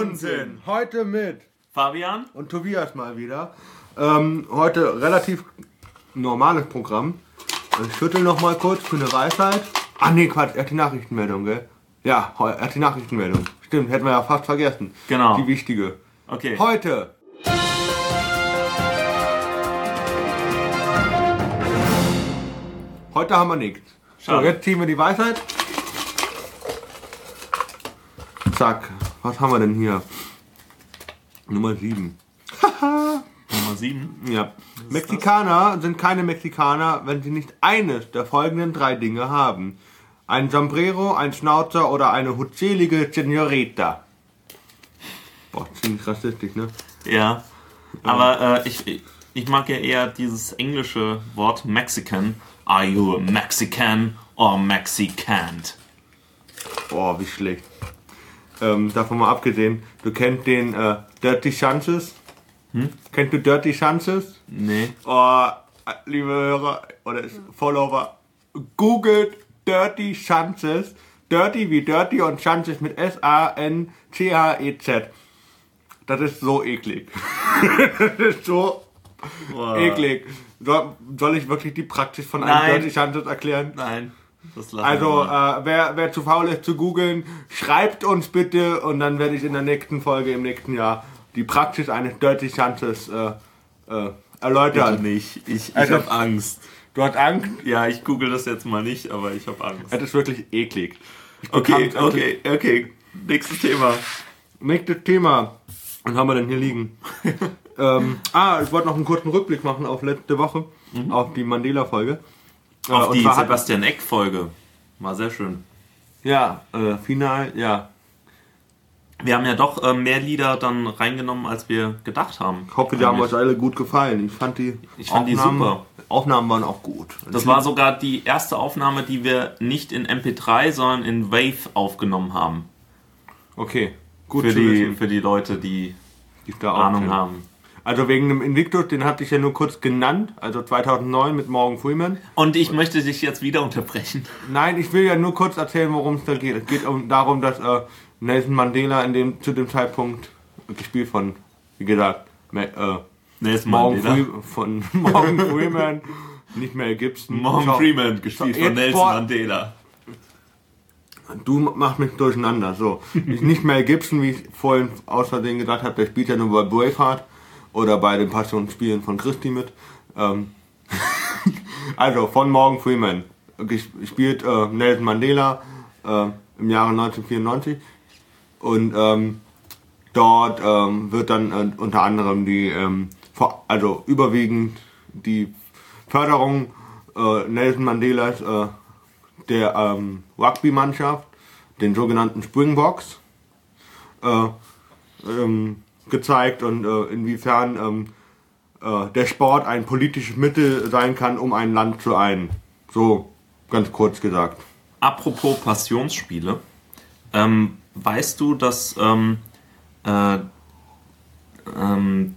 Exzellenzunsinn. Heute mit Fabian? und Tobias mal wieder. Ähm, heute relativ normales Programm. Ich schüttel noch mal kurz für eine Weisheit. Ah nee, Quatsch, er hat die Nachrichtenmeldung, gell? Ja, er hat die Nachrichtenmeldung. Stimmt, hätten wir ja fast vergessen. Genau. Die wichtige. Okay. Heute. Heute haben wir nichts. So, jetzt ziehen wir die Weisheit. Zack. Was haben wir denn hier? Nummer 7. Nummer 7. Ja. Mexikaner sind keine Mexikaner, wenn sie nicht eines der folgenden drei Dinge haben. Ein Sombrero, ein Schnauzer oder eine huzelige Senorita. Boah, ziemlich rassistisch, ne? Ja. Aber äh, ich, ich mag ja eher dieses englische Wort Mexican. Are you a Mexican or Mexicant? Boah, wie schlecht. Ähm, davon mal abgesehen, du kennst den äh, Dirty Chances? Kennst du Dirty Chances? Nee. Oh, liebe Hörer oder Follower, googelt Dirty Chances. Dirty wie Dirty und Chances mit S-A-N-C-H-E-Z. Das ist so eklig. das ist so Boah. eklig. Soll, soll ich wirklich die Praxis von einem Nein. Dirty Chances erklären? Nein. Also, äh, wer, wer zu faul ist zu googeln, schreibt uns bitte und dann werde ich in der nächsten Folge im nächsten Jahr die Praxis eines Dirty Chances äh, äh, erläutern. nicht. Ich, ich Also- habe Angst. Du hast Angst? Ja, ich google das jetzt mal nicht, aber ich habe Angst. Es ist wirklich eklig. Ich Okay, bekam- okay, okay. Nächstes Thema. Nächstes Thema. Was haben wir denn hier liegen? ähm, ah, ich wollte noch einen kurzen Rückblick machen auf letzte Woche, auf die Mandela-Folge. Auf und die Sebastian Eck-Folge. War sehr schön. Ja, äh, final, ja. Wir haben ja doch äh, mehr Lieder dann reingenommen, als wir gedacht haben. Ich hoffe, die haben euch alle gut gefallen. Ich fand die, Ich fand die Aufnahmen, super. Aufnahmen waren auch gut. Das war sogar die erste Aufnahme, die wir nicht in MP3, sondern in Wave aufgenommen haben. okay. Gut Für die, wissen, für die Leute, die die Ahnung haben. Also wegen dem Invictus, den hatte ich ja nur kurz genannt, also 2009 mit Morgan Freeman. Und ich möchte dich jetzt wieder unterbrechen. Nein, ich will ja nur kurz erzählen, worum es da geht. Es geht um, darum, dass äh, Nelson Mandela in dem, zu dem Zeitpunkt, gespielt von, wie gesagt, äh, Nelson Morgan, Mandela. Von Morgan Freeman, nicht Mel Gibson. Morgan Schau, Freeman, gespielt Schau, von Nelson Mandela. Du machst mich durcheinander. So, nicht Mel Gibson, wie ich vorhin Versehen gesagt habe, der spielt ja nur bei Braveheart oder bei den Passionsspielen von Christi mit. Ähm, also von Morgan Freeman. Spielt äh, Nelson Mandela äh, im Jahre 1994 und ähm, dort ähm, wird dann äh, unter anderem die, ähm, also überwiegend die Förderung äh, Nelson Mandelas äh, der ähm, Rugby-Mannschaft, den sogenannten Springboks, äh, ähm, gezeigt und äh, inwiefern ähm, äh, der Sport ein politisches Mittel sein kann, um ein Land zu einen. So ganz kurz gesagt. Apropos Passionsspiele, ähm, weißt du, dass ähm, äh, ähm,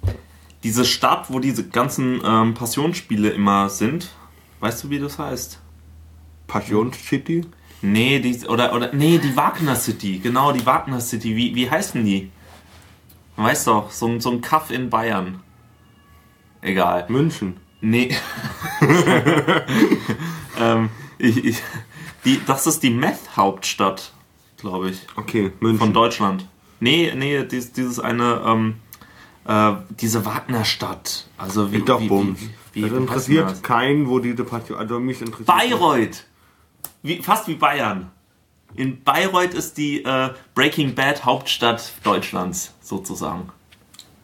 diese Stadt, wo diese ganzen ähm, Passionsspiele immer sind, weißt du, wie das heißt? Passion City? Nee, die, oder, oder, nee, die Wagner City, genau, die Wagner City, wie, wie heißen die? Weißt doch, so, ein- so ein Kaff in Bayern. Egal. München. Nee. ähm, ich, ich, die, das ist die Meth-Hauptstadt, glaube ich, Okay, München. von Deutschland. Nee, nee, dies, dieses eine, ähm, äh, diese Wagnerstadt. Also wie, Doch, wie, wie, wie, wie das interessiert keinen, wo diese Passion. Also mich interessiert. Bayreuth! Wie, fast wie Bayern. In Bayreuth ist die äh, Breaking Bad Hauptstadt Deutschlands, sozusagen.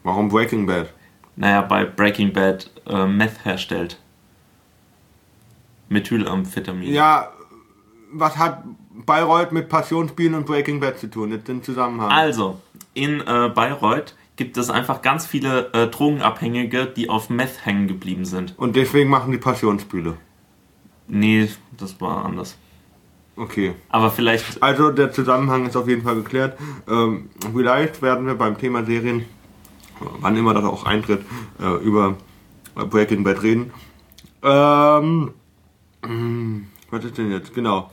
Warum Breaking Bad? Naja, bei Breaking Bad äh, Meth herstellt. Methylamphetamin. Ja, was hat Bayreuth mit Passionsspielen und Breaking Bad zu tun? Jetzt den Zusammenhang. Also, in äh, Bayreuth gibt es einfach ganz viele äh, Drogenabhängige, die auf Meth hängen geblieben sind. Und deswegen machen die Passionsspiele. Nee, das war anders. Okay. Aber vielleicht, Also der Zusammenhang ist auf jeden Fall geklärt. Ähm, vielleicht werden wir beim Thema Serien, wann immer das auch eintritt, äh, über Breaking Bad reden. Ähm, mh, was ist denn jetzt? Genau.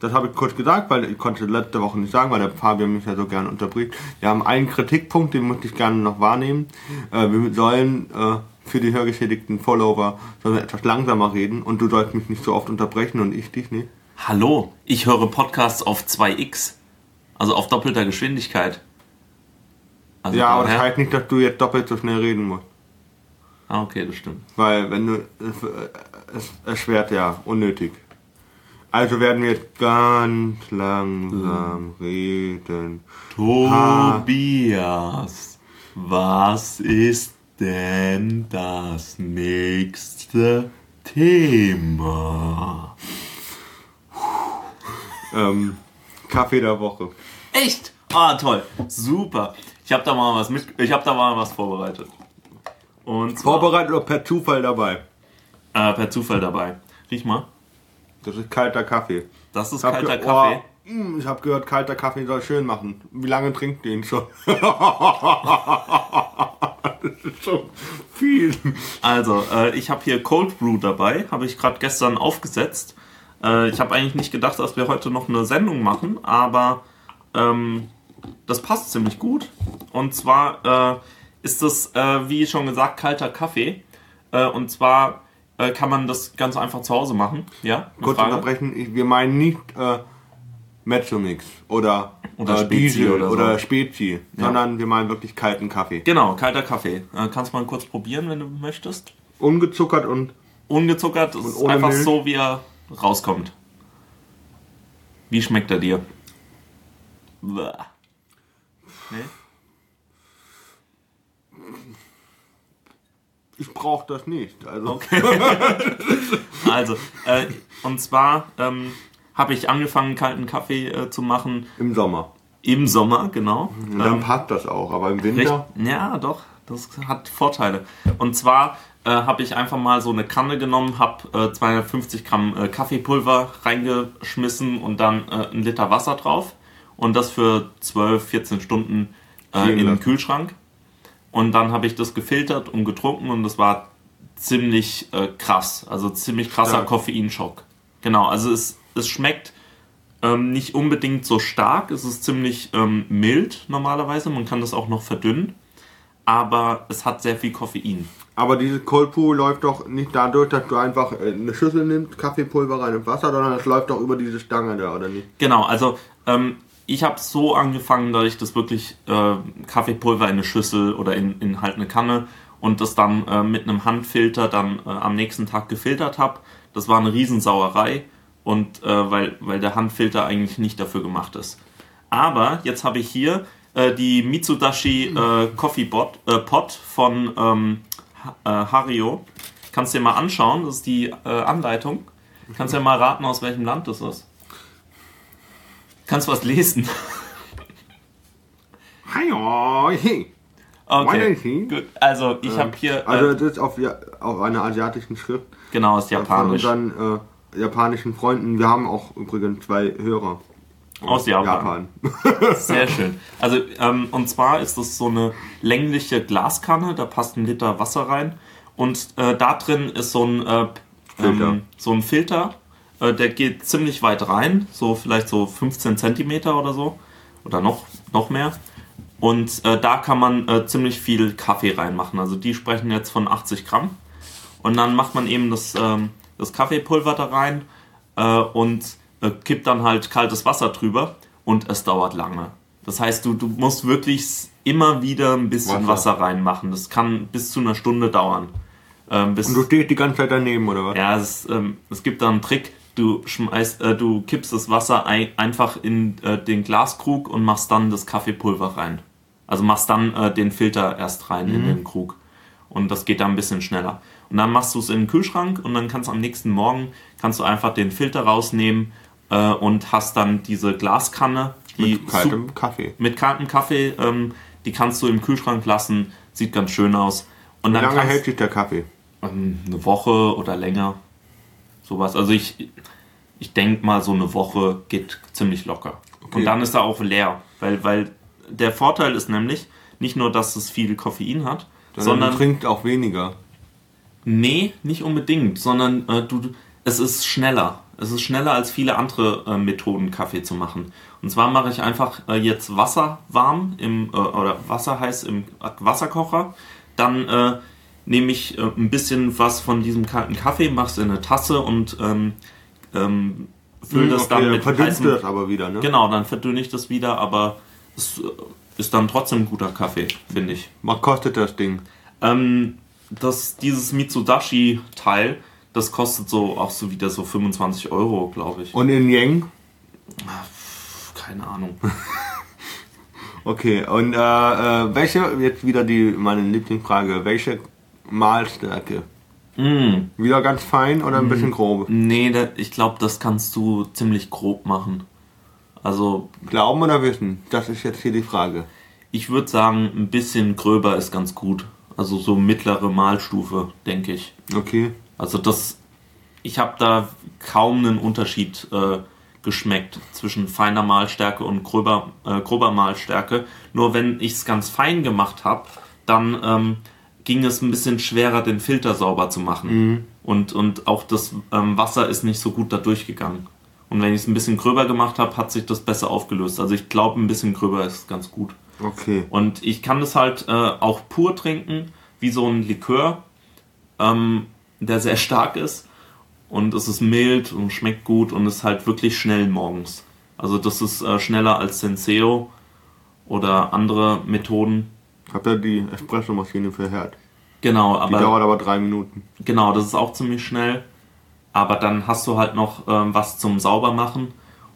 das habe ich kurz gesagt, weil ich konnte letzte Woche nicht sagen, weil der Fabian mich ja so gerne unterbricht. Wir haben einen Kritikpunkt, den möchte ich gerne noch wahrnehmen. Äh, wir sollen äh, für die hörgeschädigten Follower sollen wir etwas langsamer reden und du sollst mich nicht so oft unterbrechen und ich dich nicht. Hallo, ich höre Podcasts auf 2x. Also auf doppelter Geschwindigkeit. Also ja, aber das heißt nicht, dass du jetzt doppelt so schnell reden musst. Ah, okay, das stimmt. Weil wenn du es, äh, es erschwert ja unnötig. Also werden wir jetzt ganz langsam reden. Tobias, was ist denn das nächste Thema? Ähm, Kaffee der Woche. Echt? Ah, toll. Super. Ich habe da mal was mit ich habe da mal was vorbereitet. Und zwar, Vorbereitet oder per Zufall dabei? äh, per Zufall dabei. Riech mal. Das ist kalter Kaffee. Das ist kalter Kaffee. Oh, mm, ich habe gehört, kalter Kaffee soll schön machen. Wie lange trinkt ihr ihn schon? das ist so viel. Also, äh, ich habe hier Cold Brew dabei, habe ich gerade gestern aufgesetzt. Äh, ich habe eigentlich nicht gedacht, dass wir heute noch eine Sendung machen, aber ähm, das passt ziemlich gut. Und zwar äh, ist das, äh, wie schon gesagt, kalter Kaffee. Äh, und zwar äh, kann man das ganz einfach zu Hause machen. Ja? Kurz Frage? unterbrechen, ich, wir meinen nicht äh, Mezzomix oder, Oder äh, Spezi Diesel oder oder, so. Spezi, sondern wir meinen wirklich kalten Kaffee. Genau, kalter Kaffee. Kannst mal kurz probieren, wenn du möchtest. Ungezuckert und Ungezuckert, das ist einfach Milch? so, wie er rauskommt. Wie schmeckt er dir? Bäh. Nee? ich brauche das nicht. Also Also, äh, und zwar ähm, habe ich angefangen, kalten Kaffee äh, zu machen im Sommer. im Sommer, genau. Und dann Ähm, passt das auch, aber im recht, Winter. ja, doch, das hat Vorteile. Und zwar äh, habe ich einfach mal so eine Kanne genommen, habe äh, 250 Gramm äh, Kaffeepulver reingeschmissen und dann äh, ein Liter Wasser drauf. Und das für 12, 14 Stunden äh, in den. Kühlschrank. Und dann habe ich das gefiltert und getrunken und das war ziemlich äh, krass. Also ziemlich krasser Stark. Koffeinschock. Genau, also es, es schmeckt ähm, nicht unbedingt so stark. Es ist ziemlich ähm, mild normalerweise. Man kann das auch noch verdünnen. Aber es hat sehr viel Koffein. Aber dieses Cold Brew läuft doch nicht dadurch, dass du einfach äh, eine Schüssel nimmst, Kaffeepulver rein und Wasser, sondern es läuft doch über diese Stange da, oder nicht? Genau, also ähm, ich habe so angefangen, dass ich das wirklich äh, Kaffeepulver in eine Schüssel oder in, in halt eine Kanne und das dann äh, mit einem Handfilter dann äh, am nächsten Tag gefiltert habe. Das war eine Riesensauerei und äh, weil, weil der Handfilter eigentlich nicht dafür gemacht ist. Aber jetzt habe ich hier äh, die Mitsudashi äh, Coffee Bot, äh, Pot von ähm, äh, Hario. Kannst dir mal anschauen, das ist die äh, Anleitung. Kannst ja mal raten, aus welchem Land das ist. Kannst du was lesen? Hi, hey. Okay, gut. Also ich habe hier, Also es ist auf, auf einer asiatischen Schrift genau, ist Japanisch. von unseren äh, japanischen Freunden. Wir haben auch übrigens zwei Hörer. Aus Japan. Sehr schön. Also, ähm, und zwar ist das so eine längliche Glaskanne, da passt ein Liter Wasser rein. Und äh, da drin ist so ein, äh, Filter. ähm, so ein Filter, äh, der geht ziemlich weit rein, so vielleicht so 15 Zentimeter oder so. Oder noch, noch mehr. Und äh, da kann man äh, ziemlich viel Kaffee reinmachen. Also die sprechen jetzt von 80 Gramm. Und dann macht man eben das, ähm, das Kaffeepulver da rein äh, und äh, kippt dann halt kaltes Wasser drüber und es dauert lange. Das heißt, du, du musst wirklich immer wieder ein bisschen Wasser. Wasser, reinmachen. Das kann bis zu einer Stunde dauern. Ähm, Und du stehst die ganze Zeit daneben, oder was? ja, es, ähm, es gibt da einen Trick. Du schmeißt, äh, du kippst das Wasser ein, einfach in äh, den Glaskrug und machst dann das Kaffeepulver rein. Also machst dann äh, den Filter erst rein in den Krug. Und das geht dann ein bisschen schneller. Und dann machst du es in den Kühlschrank und dann kannst du am nächsten Morgen kannst du einfach den Filter rausnehmen äh, und hast dann diese Glaskanne, die Mit kaltem Kaffee. mit kaltem Kaffee, ähm, die kannst du im Kühlschrank lassen, sieht ganz schön aus. Und Wie dann lange kannst, hält sich der Kaffee? ähm, eine Woche oder länger. Sowas. Also ich, ich denke mal, so eine Woche geht ziemlich locker. Okay. Und dann ist er auch leer. Weil, weil der Vorteil ist nämlich nicht nur, dass es viel Koffein hat, Sondern, sondern du trinkst auch weniger. nee, nicht unbedingt, sondern äh, du, es ist schneller. Es ist schneller als viele andere äh, Methoden, Kaffee zu machen. Und zwar mache ich einfach äh, jetzt Wasser warm im, äh, oder Wasser heiß im Wasserkocher. Dann äh, nehme ich äh, ein bisschen was von diesem kalten Kaffee, mache es in eine Tasse und ähm, ähm, fülle Hm, das okay, dann mit verdünnst heißem... du das aber wieder, ne? Genau, dann verdünne ich das wieder, aber es äh, ist dann trotzdem guter Kaffee, finde ich. Was kostet das Ding? Ähm, das, dieses Mitsudashi-Teil, das kostet so auch so wieder so 25 Euro, glaube ich. Und in Yang? Keine Ahnung. Okay, und äh, äh, welche, jetzt wieder die meine Lieblingsfrage, welche Mahlstärke? Mm, Wieder ganz fein oder ein bisschen grob? nee, da, ich glaube, das kannst du ziemlich grob machen. Also, Glauben oder wissen? Das ist jetzt hier die Frage. ich würde sagen, ein bisschen gröber ist ganz gut. Also so mittlere Mahlstufe, denke ich. Okay. Also das, ich habe da kaum einen Unterschied äh, geschmeckt zwischen feiner Mahlstärke und gröber, äh, grober Mahlstärke. Nur wenn ich es ganz fein gemacht habe, dann ähm, ging es ein bisschen schwerer, den Filter sauber zu machen. Und, und auch das ähm, Wasser ist nicht so gut da durchgegangen. Und wenn ich es ein bisschen gröber gemacht habe, hat sich das besser aufgelöst. Also ich glaube, ein bisschen gröber ist ganz gut. Okay. Und ich kann das halt äh, auch pur trinken, wie so ein Likör, ähm, der sehr stark ist. Und es ist mild und schmeckt gut und ist halt wirklich schnell morgens. Also das ist äh, schneller als Senseo oder andere Methoden. Habt ihr die Espressomaschine für Herd? Genau, Die aber dauert aber drei Minuten. genau, das ist auch ziemlich schnell. Aber dann hast du halt noch ähm, was zum Saubermachen.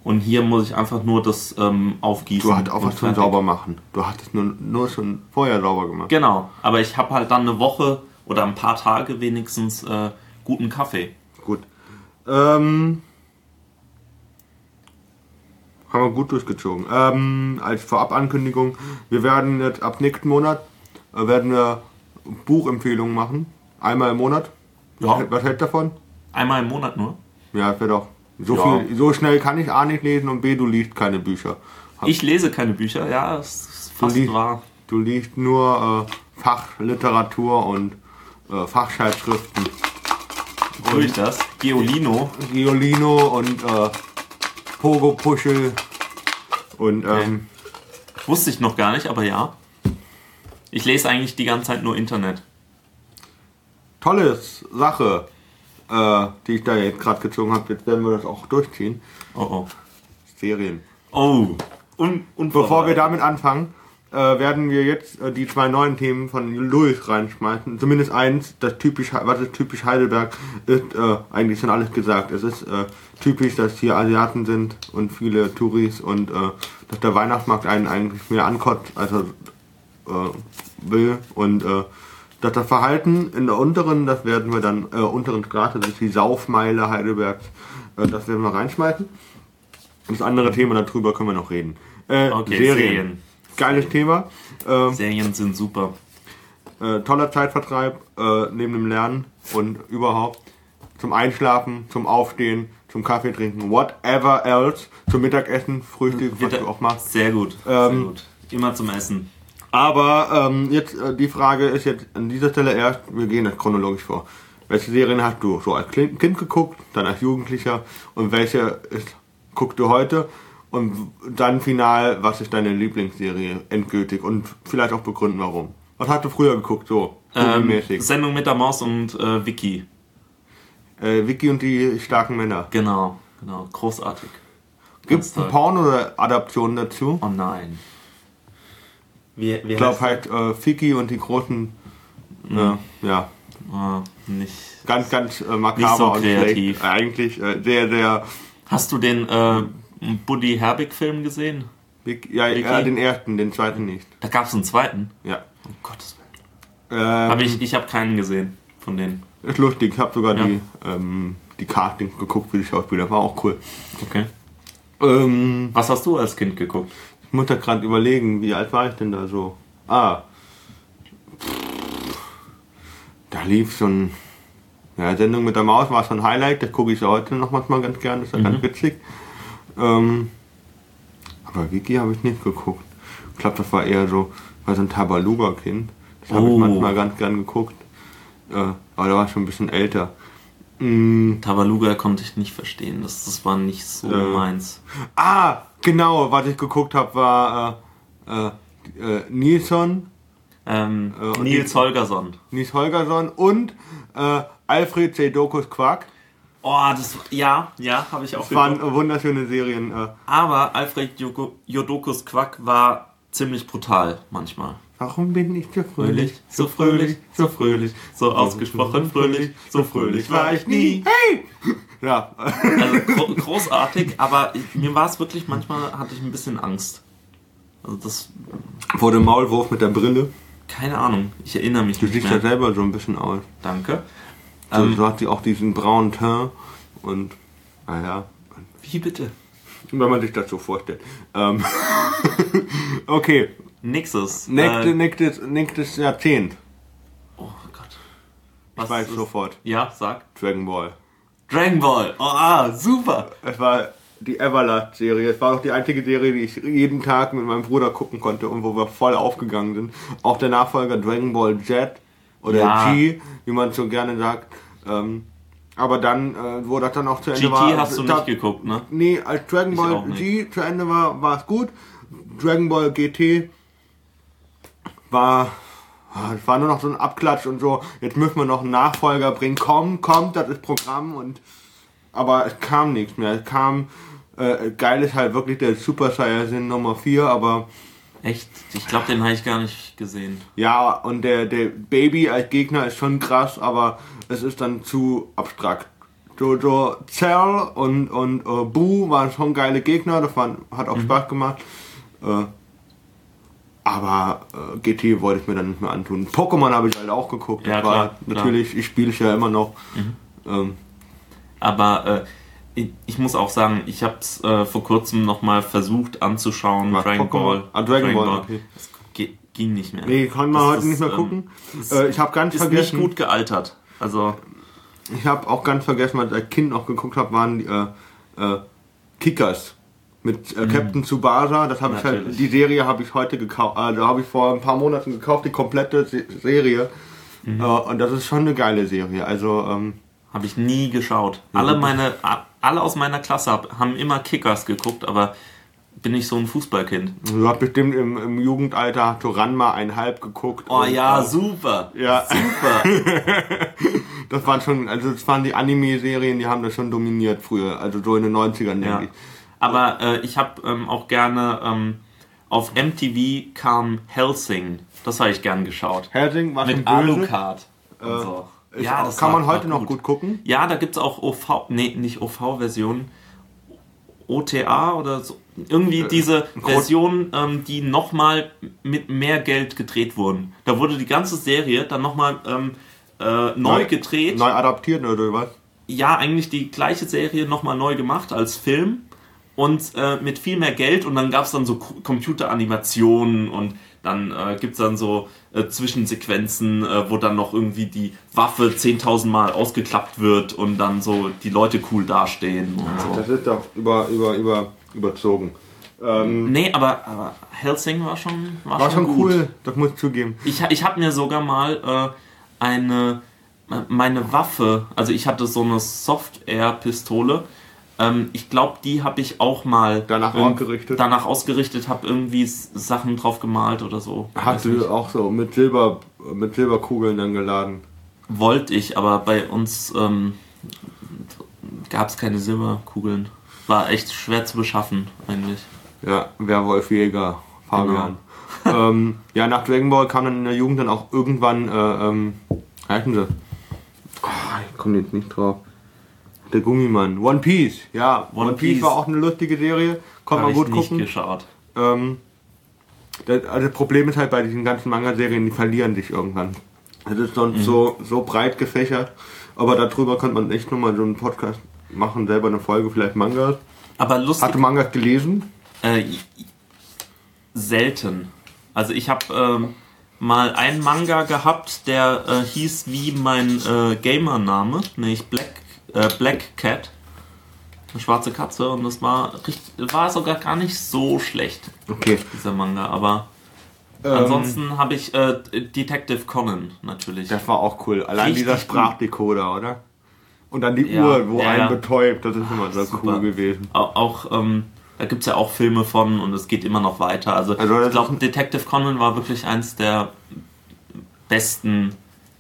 Und hier muss ich einfach nur das ähm, aufgießen. Du hattest auch was zum fertig. sauber machen. Du hattest nur, nur schon vorher sauber gemacht. Genau, aber ich habe halt dann eine Woche oder ein paar Tage wenigstens äh, guten Kaffee. Gut. Ähm, haben wir gut durchgezogen. Ähm, als Vorabankündigung, wir werden jetzt ab nächsten Monat äh, werden wir Buchempfehlungen machen. Einmal im Monat. Ja. Was hält davon? Einmal im Monat nur. Ja, das wäre doch. So, Ja. viel, so schnell kann ich A nicht lesen und B, du liest keine Bücher. Ich lese keine Bücher, ja, es ist fast liest- wahr. Du liest nur äh, Fachliteratur und äh, Fachzeitschriften. Tue ich das? Geolino. Giolino und äh, Pogo Puschel und ähm, Wusste ich noch gar nicht, aber ja. Ich lese eigentlich die ganze Zeit nur Internet. tolle Sache, äh, die ich da jetzt gerade gezogen habe. Jetzt werden wir das auch durchziehen. Oh oh. Serien. Oh. Und, und Bevor wir damit anfangen, äh, werden wir jetzt äh, die zwei neuen Themen von Louis reinschmeißen. Zumindest eins, das typisch, was ist typisch Heidelberg, ist äh, eigentlich schon alles gesagt. Es ist äh, typisch, dass hier Asiaten sind und viele Touris und äh, dass der Weihnachtsmarkt einen eigentlich mehr ankotzt, als er äh, will. Und äh, dass das Verhalten in der unteren, das werden wir dann, äh, unteren Straße, das ist die Saufmeile Heidelbergs, äh, das werden wir reinschmeißen. Das andere Thema, darüber können wir noch reden. Äh, Okay, Serien. Serien. Geiles Thema. Ähm, Serien sind super. äh, toller Zeitvertreib äh, neben dem Lernen und überhaupt zum Einschlafen, zum Aufstehen, zum Kaffee trinken, whatever else, zum Mittagessen, Frühstück, was Wird- du auch machst. Sehr gut. Sehr Ähm, gut. Immer zum Essen. Aber ähm, jetzt äh, die Frage ist jetzt an dieser Stelle erst, wir gehen das chronologisch vor. Welche Serien hast du so als Kind Kind geguckt, dann als Jugendlicher und welche ist, guckst du heute? Und dann final, was ist deine Lieblingsserie endgültig und vielleicht auch begründen warum. Was hast du früher geguckt, so Ähm? Sendung mit der Maus und äh, Vicky. Äh, Vicky und die starken Männer. Genau, genau. Großartig. Gibt es toll. Porno oder Adaptionen dazu? Oh nein. Wie, wie Ich glaube halt äh, Vicky und die großen, Mhm. äh, ja, Ah, nicht. ganz, ganz äh, makaber Nicht so und kreativ. schlecht. Eigentlich äh, sehr, sehr Hast du den äh, Buddy Herbig-Film gesehen? Vic- Ja, ja, den ersten, den zweiten nicht. Da gab es einen zweiten. Ja. Um Gottes Willen. Ähm, Hab ich ich habe keinen gesehen von denen. Ist lustig, ich habe sogar Ja. die, ähm, die Castings geguckt für die Schauspieler, war auch cool. Okay. Ähm, Was hast du als Kind geguckt? ich muss da gerade überlegen, wie alt war ich denn da so? Ah. Da lief so ein. Ja, Sendung mit der Maus war so ein Highlight, das gucke ich heute noch manchmal ganz gern, das ist ja ganz witzig. Ähm, aber Wiki habe ich nicht geguckt. Ich glaube, das war eher so, war so ein Tabaluga-Kind. Das habe Oh. ich manchmal ganz gern geguckt. Äh, aber da war ich schon ein bisschen älter. Mm, Tabaluga konnte ich nicht verstehen. Das, das war nicht so Äh. meins. ah, genau, was ich geguckt habe, war äh, äh, äh, Nilsson, Ähm, Äh, und Nils Holgersson. Nils Holgersson und äh, Alfred C. Dokus Quark. Oh, das ja, ja, habe ich auch Das waren wunderschöne Serien. Äh, Aber Alfred Jodokus Quack war ziemlich brutal manchmal. warum bin ich so fröhlich? Fröhlich, so fröhlich, so fröhlich, so ausgesprochen fröhlich, so fröhlich war ich nie. Hey! Ja, Also gro großartig, aber mir war es wirklich, manchmal hatte ich ein bisschen Angst. Also das, vor dem Maulwurf mit der Brille. keine Ahnung, ich erinnere mich Du nicht siehst ja selber so ein bisschen aus. Danke. So, Ähm, so hat sie auch diesen braunen Teint und, naja, wie bitte? wenn man sich das so vorstellt. Ähm, okay, Nächstes. nächste, Äh, nächstes, nächstes Jahrzehnt. oh Gott. Ich weiß ist- sofort. Ja, sag. Dragon Ball. Dragon Ball. Oh, ah, super. Es war die Everlast-Serie. Es war auch die einzige Serie, die ich jeden Tag mit meinem Bruder gucken konnte und wo wir voll aufgegangen sind. Auch der Nachfolger Dragon Ball Z oder Ja. G, wie man so gerne sagt. Ähm, aber dann, äh, wo das dann auch zu Ende GT war. hast du da- nicht geguckt, ne? Nee, als Dragon Ball. G zu Ende war, war es gut. Dragon Ball GT war. ah, Es war nur noch so ein Abklatsch und so, jetzt müssen wir noch einen Nachfolger bringen. Komm, kommt, das ist Programm und. Aber es kam nichts mehr. Es kam. Äh, geil ist halt wirklich der Super Saiyan Nummer 4, aber Echt? Ich glaube, den habe ich gar nicht gesehen. ja, und der, der Baby als Gegner ist schon krass, aber es ist dann zu abstrakt. Jojo Cell und, und äh, Boo waren schon geile Gegner, das waren, hat auch Spaß gemacht. Äh, aber äh, GT wollte ich mir dann nicht mehr antun. Pokémon habe ich halt auch geguckt. Ja, war klar, klar. natürlich, ich spiele es ja immer noch. Ähm, Aber äh, ich, muss auch sagen, ich habe es äh, vor kurzem nochmal versucht anzuschauen. Was, Dragon Pokémon? Ball. Ah, Dragon Ball, okay. Das ging nicht mehr. nee, kann man Das heute ist, nicht mehr ähm, gucken. das Äh, ich habe ganz ist vergessen. nicht gut gealtert. Also, Ich habe auch ganz vergessen, was ich als Kind noch geguckt habe, waren die äh, äh, Kickers mit äh, Captain Tsubasa. Das habe ich halt, Mhm. Die Serie habe ich heute gekauft, äh, da habe ich vor ein paar Monaten gekauft, die komplette Se Serie. Mhm. Äh, und das ist schon eine geile Serie. Also ähm, habe ich nie geschaut. Alle meine, alle aus meiner Klasse hab, haben immer Kickers geguckt, aber bin ich so ein Fußballkind. du hast bestimmt im, im Jugendalter hast du Ranma einhalb geguckt. Oh ja, äh, super. Ja. Super. das waren schon, also das waren die Anime-Serien, die haben das schon dominiert früher, also so in den 90ern, Ja. denke ich. Aber äh, ich habe ähm, auch gerne ähm, auf MTV kam Helsing. Das habe ich gern geschaut. Helsing war schon Mit. Alucard. und so. Ja, das kann man heute noch gut gucken. Ja, da gibt es auch OV, nee, nicht OV-Version, OTA oder so. Irgendwie Äh, diese Version, ähm, die nochmal mit mehr Geld gedreht wurden. Da wurde die ganze Serie dann nochmal ähm, äh, neu gedreht. Neu adaptiert oder was? Ja, eigentlich die gleiche Serie nochmal neu gemacht als Film und äh, mit viel mehr Geld und dann gab es dann so Computeranimationen und dann äh, gibt es dann so äh, Zwischensequenzen, äh, wo dann noch irgendwie die Waffe 10.000 Mal ausgeklappt wird und dann so die Leute cool dastehen und so. Das ist doch über, über, über, überzogen. Ähm, Nee, aber, aber Helsing war schon, war war schon gut. cool, das muss ich zugeben. Ich, ich habe mir sogar mal äh, eine meine Waffe, also ich hatte so eine Soft-Air-Pistole. Ähm, ich glaube, die habe ich auch mal Danach ausgerichtet? Danach ausgerichtet, habe irgendwie Sachen drauf gemalt oder so. Hast du auch so mit Silber, mit Silberkugeln dann geladen? Wollte ich, aber bei uns ähm, gab es keine Silberkugeln. War echt schwer zu beschaffen, eigentlich. Ja, Werwolfjäger, Fabian. ähm, ja, nach Dragon Ball kam dann in der Jugend dann auch irgendwann, äh, ähm, heißen sie? Oh, ich komme jetzt nicht drauf. Der Gummimann. One Piece, ja. One, One Piece. Piece. war auch eine lustige Serie. Kann man ich gut nicht gucken. geschaut. Ähm, das, also das Problem ist halt bei diesen ganzen Manga-Serien, die verlieren sich irgendwann. Das ist sonst Mhm. so, so breit gefächert. Aber darüber könnte man echt nochmal so einen Podcast machen, selber eine Folge, vielleicht Mangas. Aber lustig. Hast du Mangas gelesen? Äh, selten. Also ich habe ähm, mal einen Manga gehabt, der äh, hieß wie mein äh, Gamer-Name, nämlich Black, äh, Black Cat. Eine schwarze Katze und das war, war sogar gar nicht so schlecht, Okay. dieser Manga. Aber Ähm, ansonsten habe ich äh, Detective Conan natürlich. Das war auch cool. Allein Richtig dieser. Sprachdecoder, oder? Und dann die Ja, Uhr, wo ja, einen betäubt, das ist immer so cool gewesen. Auch, auch ähm, da gibt es ja auch Filme von und es geht immer noch weiter. Also, Also ich glaube, Detective Conan war wirklich eins der besten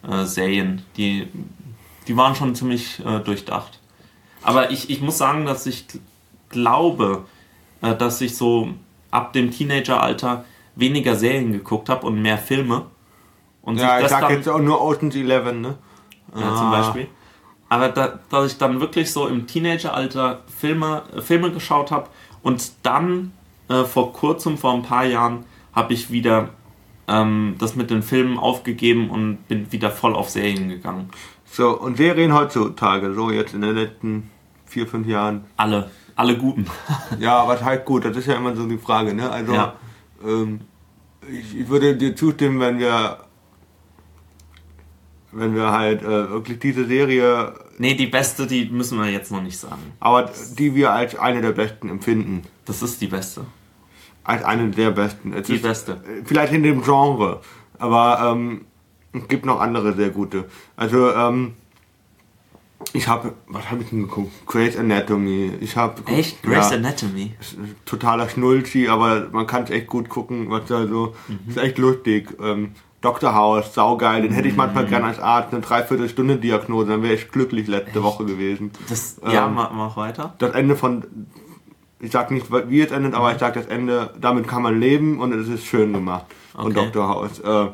äh, Serien. Die, die waren schon ziemlich äh, durchdacht. Aber ich, ich muss sagen, dass ich gl- glaube, äh, dass ich so ab dem Teenageralter weniger Serien geguckt habe und mehr Filme. Und Ja, ich sag jetzt auch nur Ocean's Eleven, ne? ja, zum Ah. Beispiel. Aber da, dass ich dann wirklich so im Teenageralter Filme, äh, Filme geschaut habe und dann äh, vor kurzem, vor ein paar Jahren, habe ich wieder ähm, das mit den Filmen aufgegeben und bin wieder voll auf Serien gegangen. So, und Serien heutzutage, so jetzt in den letzten vier, fünf Jahren. Alle, alle guten. Ja, was halt gut, das ist ja immer so die Frage, ne? Also, Ja. ähm, ich, ich würde dir zustimmen, wenn wir wenn wir halt äh, wirklich diese Serie, Nee, die beste, die müssen wir jetzt noch nicht sagen. aber die wir als eine der besten empfinden. Das ist die beste. Als eine der besten. Es Die beste. Vielleicht in dem Genre, aber ähm, es gibt noch andere sehr gute. Also, ähm, ich habe, was habe ich denn geguckt? Grey's Anatomy. Ich habe Echt? Grey's ja, Anatomy? totaler Schnulzi, aber man kann es echt gut gucken, was da so, Mhm. ist echt lustig. Ähm, Dr. House, saugeil, den hätte ich Mhm. manchmal gern als Arzt, eine Dreiviertelstunde Diagnose, dann wäre ich glücklich letzte Woche gewesen. Das, ja, Ähm, mach, mach weiter. Das Ende von, ich sag nicht, wie es endet, aber ich sag das Ende, damit kann man leben und es ist schön gemacht. Und Okay. Dr. House. Äh,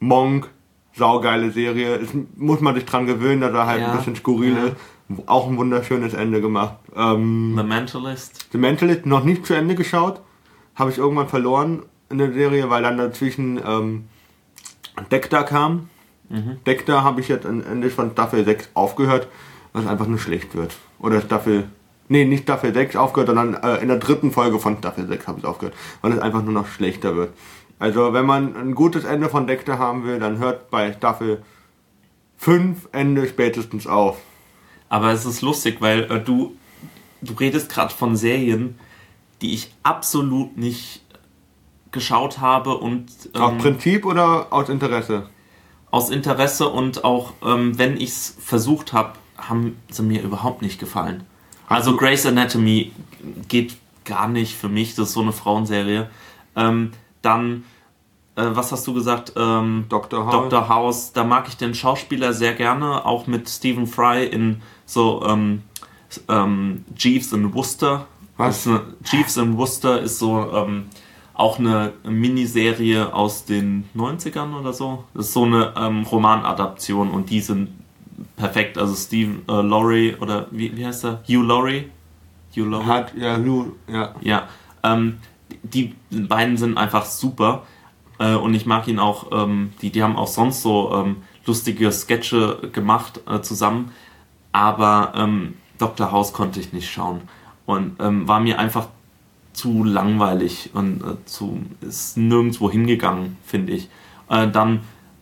Monk, saugeile Serie, es muss man sich dran gewöhnen, dass er halt Ja, ein bisschen skurril ja. ist. Auch ein wunderschönes Ende gemacht. Ähm, The Mentalist. The Mentalist noch nicht zu Ende geschaut. Habe ich irgendwann verloren in der Serie, weil dann dazwischen ähm, Dexter kam. Mhm. Dexter habe ich jetzt Ende von Staffel 6 aufgehört, was einfach nur schlecht wird. Oder Staffel. Nee, nicht Staffel 6 aufgehört, sondern äh, in der dritten Folge von Staffel 6 habe ich aufgehört, weil es einfach nur noch schlechter wird. Also wenn man ein gutes Ende von Dexter haben will, dann hört bei Staffel 5 Ende spätestens auf. Aber es ist lustig, weil äh, du, du redest gerade von Serien, die ich absolut nicht geschaut habe und Aus ähm, Prinzip oder aus Interesse? aus Interesse und auch ähm, wenn ich es versucht habe, haben sie mir überhaupt nicht gefallen. Also Grey's Anatomy geht gar nicht für mich, das ist so eine Frauenserie. Ähm, dann, äh, was hast du gesagt? Ähm, Dr. House. Dr. House, da mag ich den Schauspieler sehr gerne, auch mit Stephen Fry in so ähm, ähm, Jeeves in Worcester. Was? Eine, Jeeves in Worcester ist so ähm, auch eine Miniserie aus den 90ern oder so. Das ist so eine ähm, Romanadaption und die sind perfekt. Also Steve äh, Laurie oder wie, wie heißt er? Hugh Laurie? Hugh Laurie? Hat, ja, nur, ja. Ja, ähm, die beiden sind einfach super äh, und ich mag ihn auch, ähm, die, die haben auch sonst so ähm, lustige Sketche gemacht äh, zusammen, aber ähm, Dr. House konnte ich nicht schauen und ähm, war mir einfach zu langweilig und äh, zu, ist nirgendwo hingegangen, finde ich. Äh, dann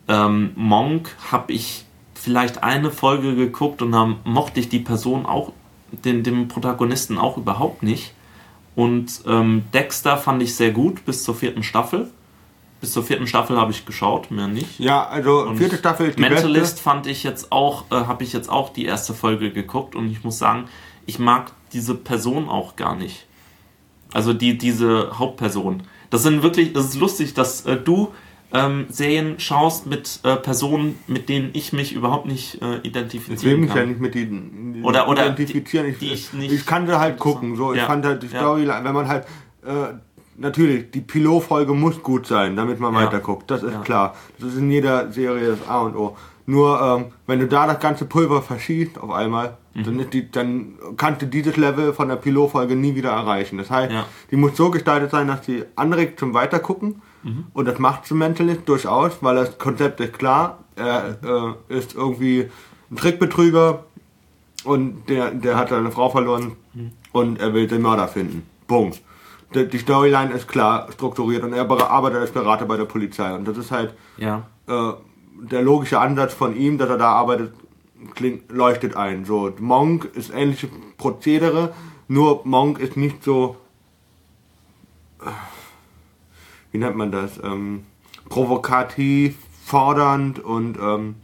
ähm, Monk habe ich vielleicht eine Folge geguckt und dann mochte ich die Person auch, den, den Protagonisten auch überhaupt nicht. Und ähm, Dexter fand ich sehr gut bis zur vierten Staffel. Bis zur vierten Staffel habe ich geschaut, mehr nicht. Ja, also Und vierte Staffel ist die Mentalist beste. fand ich jetzt auch, äh, habe ich jetzt auch die erste Folge geguckt und ich muss sagen, ich mag diese Person auch gar nicht. Also die, diese Hauptperson. Das sind wirklich, das ist lustig, dass äh, du ähm, Serien schaust mit äh, Personen, mit denen ich mich überhaupt nicht äh, Ich will identifizieren mich ja kann. nicht mit ihnen Oder- oder identifizieren. die- ich, die ich nicht- ich kann sie halt gucken. So, ich Ja. fand halt die Ja. Storyline, wenn man halt äh, natürlich die Pilotfolge muss gut sein, damit man Ja. weiter guckt. Das ist Ja. klar. Das ist in jeder Serie das A und O. Nur ähm, wenn du da das ganze Pulver verschießt auf einmal, Mhm. dann, ist die, dann kannst du dieses Level von der Pilotfolge nie wieder erreichen. Das heißt, Ja. die muss so gestaltet sein, dass sie anregt zum Weitergucken. Mhm. Und das macht Mentalist durchaus, weil das Konzept ist klar. Er äh, ist irgendwie ein Trickbetrüger und der, der hat seine Frau verloren und er will den Mörder finden. Punkt. Die, Storyline ist klar strukturiert und er arbeitet als Berater bei der Polizei. Und das ist halt Ja. äh, der logische Ansatz von ihm, dass er da arbeitet, klingt, leuchtet ein. So, Monk ist ähnliche Prozedere, nur Monk ist nicht so, äh, wie nennt man das, ähm, provokativ, fordernd und ähm,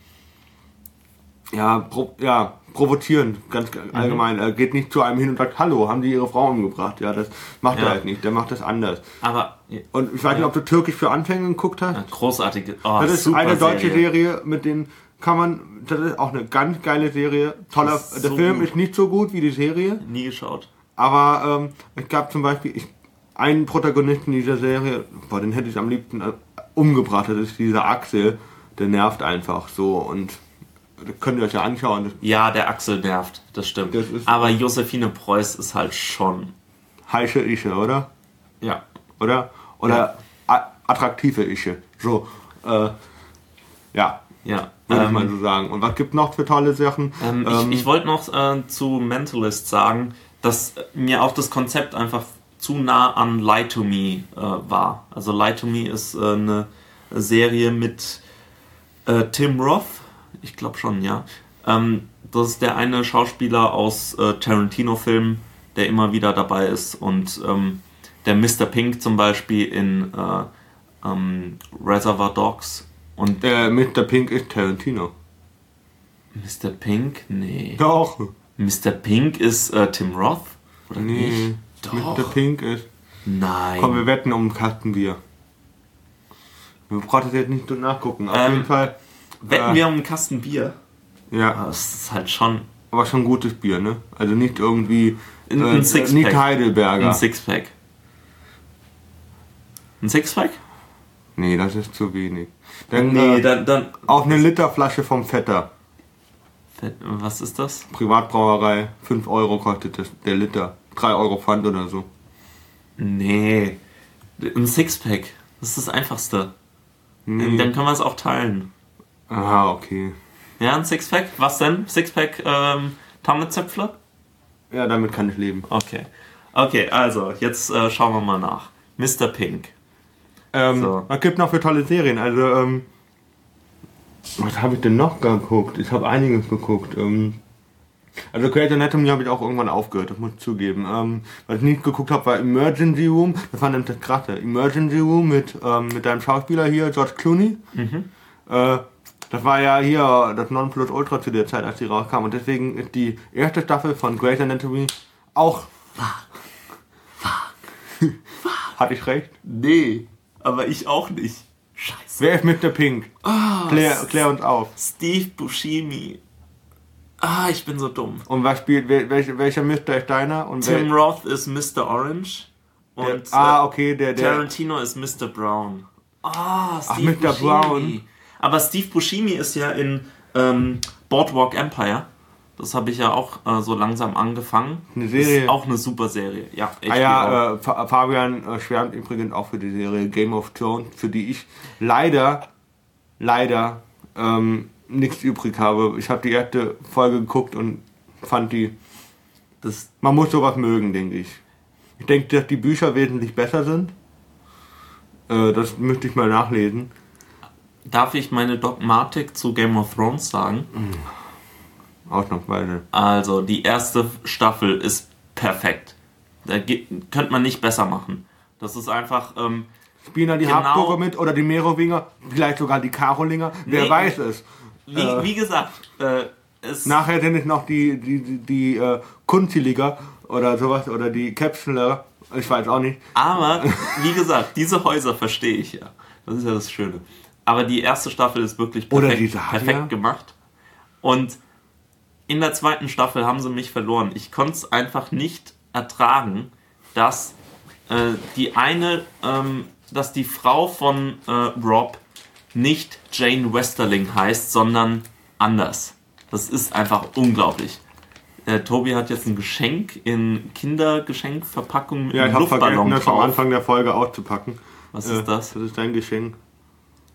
ja, pro, ja, provozieren, ganz allgemein. Er geht nicht zu einem hin und sagt, hallo, haben die ihre Frau umgebracht? Ja, das macht Ja. er halt nicht, der macht das anders. Aber Und ich weiß nicht, ob du Türkisch für Anfänger geguckt hast. ja, großartige. Oh, Das ist eine deutsche Serie. Serie, mit denen kann man, das ist auch eine ganz geile Serie. Toller, der so Film gut. ist nicht so gut wie die Serie, Nie geschaut. aber ähm, es gab zum Beispiel ich, einen Protagonisten dieser Serie, boah, den hätte ich am liebsten äh, umgebracht, das ist dieser Axel, der nervt einfach so und könnt ihr euch ja anschauen. Ja, der Axel nervt, das stimmt. Das Aber Josephine Preuß ist halt schon. heiße Ische, oder? Ja. Oder? Oder a- attraktive Ische. So, äh, ja, Ja. würde ich Ähm, mal so sagen. Und was gibt noch für tolle Sachen? Ähm, Ähm, ich ich wollte noch äh, zu Mentalist sagen, dass mir auch das Konzept einfach zu nah an Lie to Me äh, war. Also Lie to Me ist äh, eine Serie mit äh, Tim Roth, ich glaube schon, ja. Ähm, das ist der eine Schauspieler aus äh, Tarantino-Filmen, der immer wieder dabei ist und ähm, der Mr. Pink zum Beispiel in äh, ähm, Reservoir Dogs und äh, Mr. Pink ist Tarantino. Mr. Pink? Nee. Doch. Mr. Pink ist äh, Tim Roth? Oder Nee, nicht? Doch. Mr. Pink ist. Nein. Komm, wir wetten um einen Kasten Bier. Du brauchst jetzt nicht nachgucken. Auf Ähm, jeden Fall. Wetten äh, wir um einen Kasten Bier? Ja, Ah, Das ist halt schon aber schon gutes Bier, ne? Also nicht irgendwie. Ein- äh, ein Sixpack. nicht Heidelberger. ein Sixpack. Ein Sixpack? nee, das ist zu wenig. Dann, Nee, äh, dann, dann. auch eine Literflasche vom Vetter. Was ist das? Privatbrauerei. 5 Euro kostet das, der Liter. 3 Euro Pfand oder so. Nee. Ein Sixpack. Das ist das Einfachste. Nee. Dann können wir es auch teilen. Aha, okay. Ja, ein Sixpack? Was denn? Sixpack ähm, Tannenzäpfle? Ja, damit kann ich leben. Okay. Okay, also, jetzt äh, schauen wir mal nach. Mr. Pink. Ähm, So. Was gibt noch für tolle Serien? Also, ähm, was habe ich denn noch geguckt? Ich habe einiges geguckt. Ähm, also Grey's Anatomy habe ich auch irgendwann aufgehört, das muss ich zugeben. Ähm, was ich nicht geguckt habe, war Emergency Room. Das war nämlich das Krasse. Emergency Room mit, ähm, mit deinem Schauspieler hier, George Clooney. Äh, das war ja hier das Nonplusultra zu der Zeit, als die rauskam. Und deswegen ist die erste Staffel von Grey's Anatomy auch... Hatte ich recht? Nee, aber ich auch nicht. Scheiße. Wer ist Mr. Pink? klär, klär uns auf. Steve Buscemi. Ah, ich bin so dumm. Und was spielt, wel- welcher, welcher Mr. ist deiner? Und Tim Roth ist Mr. Orange. Und der, ah, äh, okay, der, der, Tarantino ist Mr. Brown. Ah, Steve Mr. Buscemi. Brown. Aber Steve Buscemi ist ja in ähm, Boardwalk Empire. Das habe ich ja auch äh, so langsam angefangen. Eine Serie. Ist auch eine super Serie. Ja, ah ja, äh, Fa- Fabian äh, schwärmt übrigens auch für die Serie Game of Thrones, für die ich leider, leider ähm, nichts übrig habe. Ich habe die erste Folge geguckt und fand die, das, man muss sowas mögen, denke ich. Ich denke, dass die Bücher wesentlich besser sind. Äh, das müsste ich mal nachlesen. Darf ich meine Dogmatik zu Game of Thrones sagen? Ausnahmsweise. Also, die erste Staffel ist perfekt. Da geht, könnte man nicht besser machen. Das ist einfach. Ähm, Spielen da die Genau. Habsburger mit oder die Merowinger, vielleicht sogar die Karolinger, wer Nee. weiß es. wie, Äh. wie gesagt, äh, es, Nachher sind es noch die, die, die, die äh, Kunstiliger oder sowas oder die Capsuler, ich weiß auch nicht. aber wie gesagt, diese Häuser verstehe ich ja. Das ist ja das Schöne. Aber die erste Staffel ist wirklich perfekt, perfekt gemacht. Und in der zweiten Staffel haben sie mich verloren. Ich konnte es einfach nicht ertragen, dass äh, die eine, ähm, dass die Frau von äh, Rob nicht Jane Westerling heißt, sondern anders. Das ist einfach unglaublich. Äh, Tobi hat jetzt ein Geschenk in Kindergeschenkverpackung mit Ja, ich habe vergessen, Luftballon das am drauf. Anfang der Folge auszupacken. Was ist das? Das ist dein Geschenk.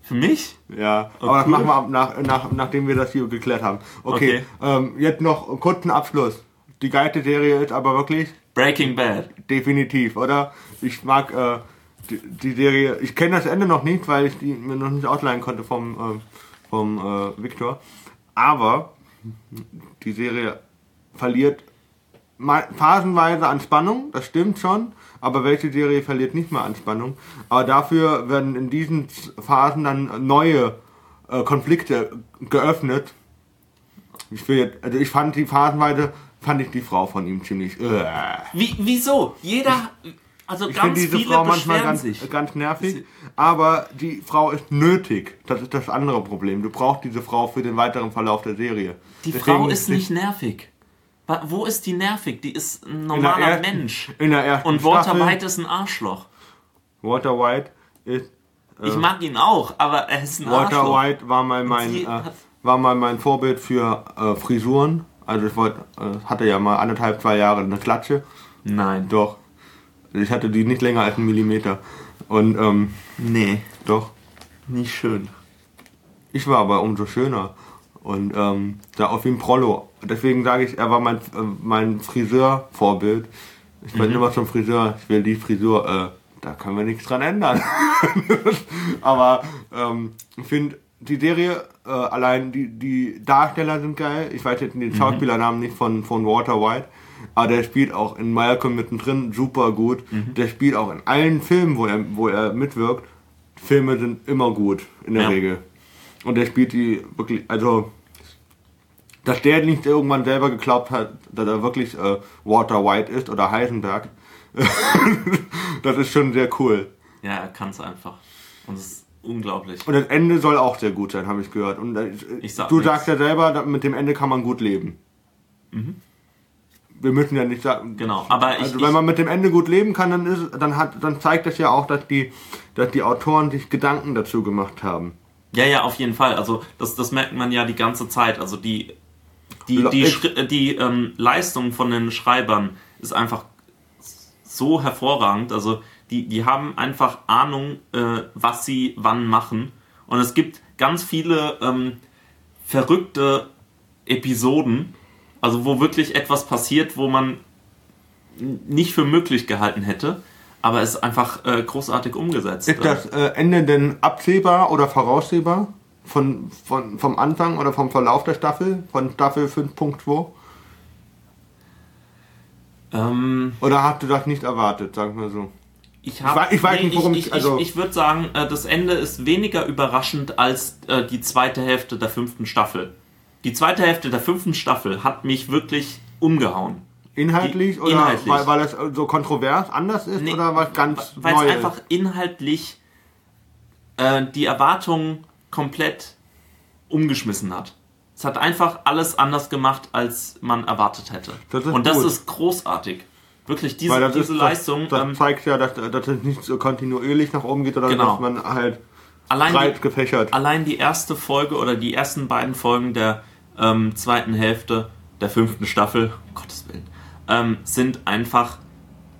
Für mich? Ja, aber das machen wir ab, nach, nach, nachdem wir das hier geklärt haben. Okay, Ähm, jetzt noch einen kurzen Abschluss. Die geilste Serie ist aber wirklich Breaking Bad. definitiv, oder? Ich mag äh, die, die Serie. Ich kenne das Ende noch nicht, weil ich die mir noch nicht ausleihen konnte vom, äh, vom äh, Victor. Aber die Serie verliert phasenweise an Spannung, das stimmt schon. Aber welche Serie verliert nicht mal an Spannung? Aber dafür werden in diesen Phasen dann neue äh, Konflikte geöffnet. Ich will jetzt, also ich fand die phasenweise, fand ich die Frau von ihm ziemlich. Äh. Wie, wieso? Jeder, also Ich ganz finde diese viele Frau manchmal ganz, sich. ganz nervig, aber die Frau ist nötig. Das ist das andere Problem. Du brauchst diese Frau für den weiteren Verlauf der Serie. Die Deswegen Frau ist nicht nervig. Wo ist die nervig? Die ist ein in normaler ersten- Mensch. In der ersten Und Walter Staffel, White ist ein Arschloch. Walter White ist Ich mag ihn auch, aber er ist ein Walter Arschloch. White war mal mein äh, war mal mein Vorbild für äh, Frisuren. Also ich wollte, äh, hatte ja mal anderthalb, zwei Jahre eine Klatsche. Nein. Doch. Ich hatte die nicht länger als einen Millimeter. Und ähm, Nee, doch. nicht schön. Ich war aber umso schöner. Und ähm, da auf wie ein Prollo. Deswegen sage ich, er war mein, äh, mein Friseur-Vorbild. Ich bin immer zum Friseur, ich will die Frisur, äh, da können wir nichts dran ändern. aber ähm, ich finde, die Serie, äh, allein die, die Darsteller sind geil. Ich weiß jetzt den Schauspielernamen nicht von, von Walter White. Aber der spielt auch in Malcolm mittendrin super gut. Der spielt auch in allen Filmen, wo er, wo er mitwirkt. Filme sind immer gut, in der Ja. Regel. Und der spielt die wirklich, also, dass der nicht irgendwann selber geglaubt hat, dass er wirklich äh, Walter White ist oder Heisenberg, das ist schon sehr cool. Ja, er kann es einfach. Und es ist unglaublich. Und das Ende soll auch sehr gut sein, habe ich gehört. Und äh, Ich sag du nichts. sagst ja selber, mit dem Ende kann man gut leben. Wir müssen ja nicht sagen. Genau, aber ich, Also wenn man mit dem Ende gut leben kann, dann ist, dann hat, dann zeigt das ja auch, dass die, dass die Autoren sich Gedanken dazu gemacht haben. Ja, ja, auf jeden Fall. Also das, das merkt man ja die ganze Zeit. Also die, die, die, äh, die ähm, Leistung von den Schreibern ist einfach so hervorragend. Also die, die haben einfach Ahnung, äh, was sie wann machen. Und es gibt ganz viele ähm, verrückte Episoden, also wo wirklich etwas passiert, wo man nicht für möglich gehalten hätte. Aber es ist einfach äh, großartig umgesetzt. Ist das äh, Ende denn absehbar oder voraussehbar? Von, von, vom Anfang oder vom Verlauf der Staffel? Von Staffel 5.2? ähm, Oder hast du das nicht erwartet, sagen wir so? Ich, hab, ich weiß nicht, worum ich, ich- also- ich, ich würde sagen, äh, das Ende ist weniger überraschend als äh, die zweite Hälfte der fünften Staffel. Die zweite Hälfte der fünften Staffel hat mich wirklich umgehauen. Inhaltlich Die- oder inhaltlich. Weil, weil es so kontrovers anders ist Nee, oder was ganz Weil es einfach inhaltlich äh, die Erwartungen komplett umgeschmissen hat. Es hat einfach alles anders gemacht, als man erwartet hätte. Das Und das gut. ist großartig. Wirklich, diese, diese ist, Leistung. Das, das ähm, zeigt ja, dass, dass es nicht so kontinuierlich nach oben geht, oder Genau. dass man halt allein die, breit gefächert. allein die erste Folge oder die ersten beiden Folgen der ähm, zweiten Hälfte der fünften Staffel, um Gottes Willen, ähm, sind einfach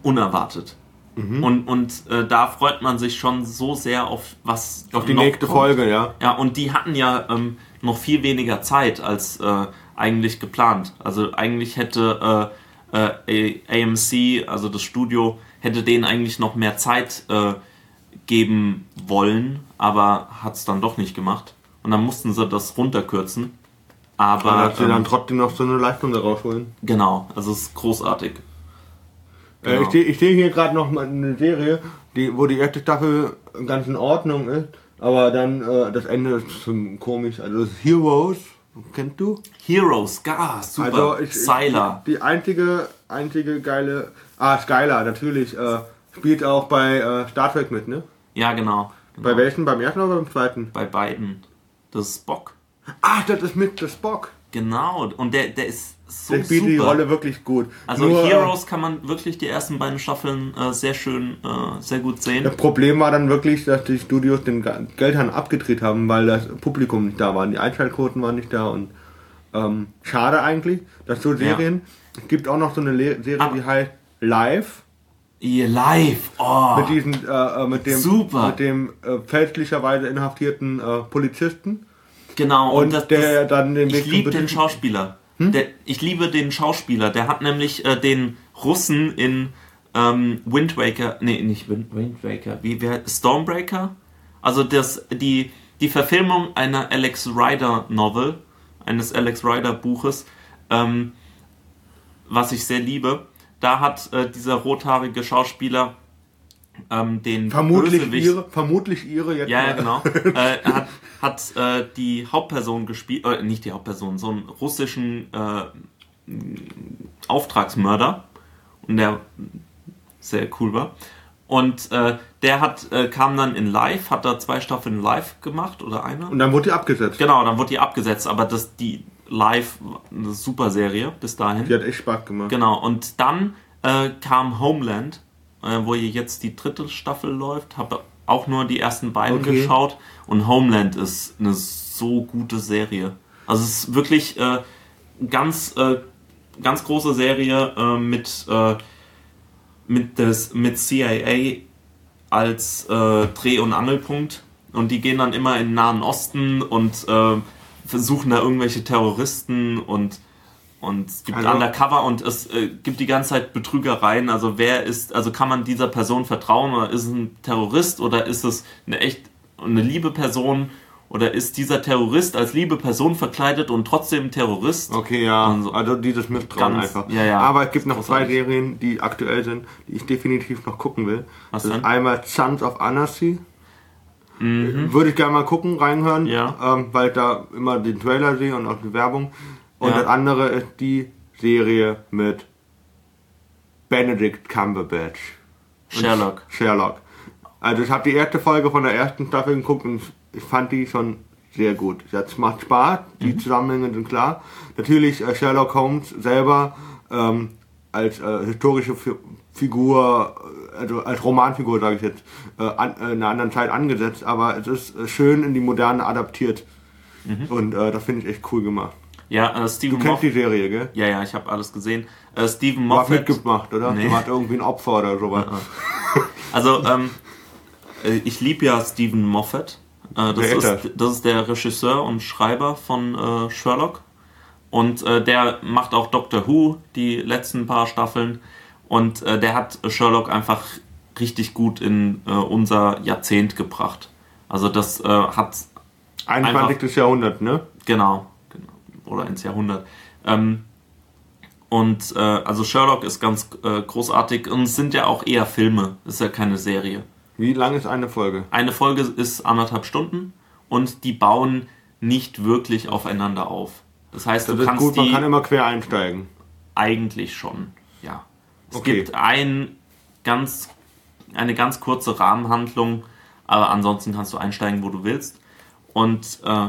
unerwartet. Mhm. Und, und äh, da freut man sich schon so sehr auf was Auf die nächste kommt. Folge, ja. Ja, und die hatten ja ähm, noch viel weniger Zeit als äh, eigentlich geplant. Also eigentlich hätte äh, äh, AMC, also das Studio, hätte denen eigentlich noch mehr Zeit äh, geben wollen, aber hat es dann doch nicht gemacht. Und dann mussten sie das runterkürzen. Aber Aber dass sie ähm, dann trotzdem noch so eine Leistung daraus holen. genau, also es ist großartig. Äh, Genau. ich sehe ich seh hier gerade noch mal eine Serie, die, wo die erste Staffel ganz in Ordnung ist, aber dann äh, das Ende ist zum komisch. Also Heroes, kennst du? Heroes, gar super. Also ich, Sylar. Ich, die einzige, einzige geile. Ah, Skylar, natürlich. Äh, spielt auch bei äh, Star Trek mit, ne? Ja, genau. genau. Bei welchen? Beim ersten oder beim zweiten? Bei beiden. Das ist Spock. Ah, das ist mit der Spock. Genau. Und der, der ist so Der spielt die Rolle wirklich gut. Also Nur, Heroes kann man wirklich die ersten beiden Staffeln äh, sehr schön, äh, sehr gut sehen. Das Problem war dann wirklich, dass die Studios den Geldhahn abgedreht haben, weil das Publikum nicht da war. Die Einschaltquoten waren nicht da und ähm, schade eigentlich, dass so Serien. Es gibt auch noch so eine Le Serie, Aber- die heißt Live Ihr live. Oh. mit diesem äh, äh, mit dem Super. mit dem äh, fälschlicherweise inhaftierten äh, Polizisten genau. und, das, der dann den ich Weg zum liebe den Schauspieler. Hm? Der, ich liebe den Schauspieler. Der hat nämlich äh, den Russen in ähm, Wind Waker, nee, nicht Wind, Wind Waker, wie wer Stormbreaker? Also das, die, die Verfilmung einer Alex Rider Novel, eines Alex Rider Buches, ähm, was ich sehr liebe. Da hat äh, dieser rothaarige Schauspieler ähm, den Vermutlich Bösewicht- ihre, vermutlich ihre jetzt. Ja, ja, genau. äh, hat hat äh, die Hauptperson gespielt, äh, nicht die Hauptperson, so einen russischen äh, Auftragsmörder und der sehr cool war. Und äh, der hat äh, kam dann in Live, hat da zwei Staffeln Live gemacht oder eine. Und dann wurde die abgesetzt. Genau, dann wurde die abgesetzt, aber das die Live war eine super Serie bis dahin. Die hat echt Spaß gemacht. Genau, und dann äh, kam Homeland, äh, wo hier jetzt die dritte Staffel läuft. Habe auch nur die ersten beiden Okay. geschaut. Und Homeland ist eine so gute Serie. Also es ist wirklich äh, ganz, äh, ganz große Serie äh, mit, äh, mit, des, mit CIA als äh, Dreh- und Angelpunkt. Und die gehen dann immer in den Nahen Osten und äh, versuchen da irgendwelche Terroristen und und es gibt Also- Undercover und es äh, gibt die ganze Zeit Betrügereien. Also wer ist, also kann man dieser Person vertrauen oder ist es ein Terrorist oder ist es eine echt eine liebe Person oder ist dieser Terrorist als liebe Person verkleidet und trotzdem Terrorist? Okay, ja. So. Also dieses Misstrauen Ganz- einfach. ja, ja. Aber es gibt noch zwei. Serien, die aktuell sind, die ich definitiv noch gucken will. Was das denn? ist einmal Sons of Anarchy. Würde ich gerne mal gucken, reinhören, Mhm. Ja. ähm, weil ich da immer den Trailer sehe und auch die Werbung. Und Ja. das andere ist die Serie mit Benedict Cumberbatch. Sherlock. Sherlock. Also ich habe die erste Folge von der ersten Staffel geguckt und ich fand die schon sehr gut. Es macht Spaß, die Zusammenhänge sind klar. Natürlich äh, Sherlock Holmes selber ähm, als äh, historische Fi Figur, äh, also als Romanfigur sage ich jetzt, äh, an, äh, in einer anderen Zeit angesetzt, aber es ist äh, schön in die Moderne adaptiert. Und äh, das finde ich echt cool gemacht. Ja, äh, Stephen Du kennst die. Serie, gell? Ja, ja, ich habe alles gesehen. Äh, Stephen Du hast Moffat. mitgemacht, oder? Nee. Du warst irgendwie ein Opfer oder sowas. Also, ähm, äh, ich liebe ja Stephen Moffat. Äh, das, ist das ist der Regisseur und Schreiber von äh, Sherlock. Und äh, der macht auch Doctor Who, die letzten paar Staffeln. Und der hat Sherlock einfach richtig gut in unser Jahrzehnt gebracht. Also das hat 21. Jahrhundert, ne? Genau. Oder ins Jahrhundert. Ähm, und äh, also Sherlock ist ganz äh, großartig und es sind ja auch eher Filme, es ist ja keine Serie. Wie lang ist eine Folge? Eine Folge ist anderthalb Stunden und die bauen nicht wirklich aufeinander auf. Das heißt, Das du ist kannst gut, man kann immer quer einsteigen. eigentlich schon, ja. Es Okay. gibt ein ganz, eine ganz kurze Rahmenhandlung, aber ansonsten kannst du einsteigen, wo du willst. Und äh,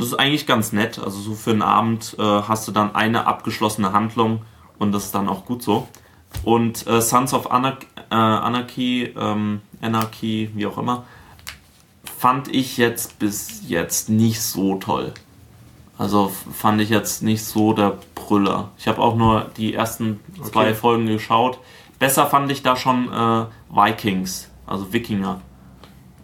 das ist eigentlich ganz nett. Also so für einen Abend äh, hast du dann eine abgeschlossene Handlung und das ist dann auch gut so. Und äh, Sons of Anarch äh, Anarchy, ähm, Anarchy, wie auch immer, fand ich jetzt bis jetzt nicht so toll. Also fand ich jetzt nicht so der Brüller. Ich habe auch nur die ersten zwei Okay. Folgen geschaut. Besser fand ich da schon äh, Vikings, also Wikinger.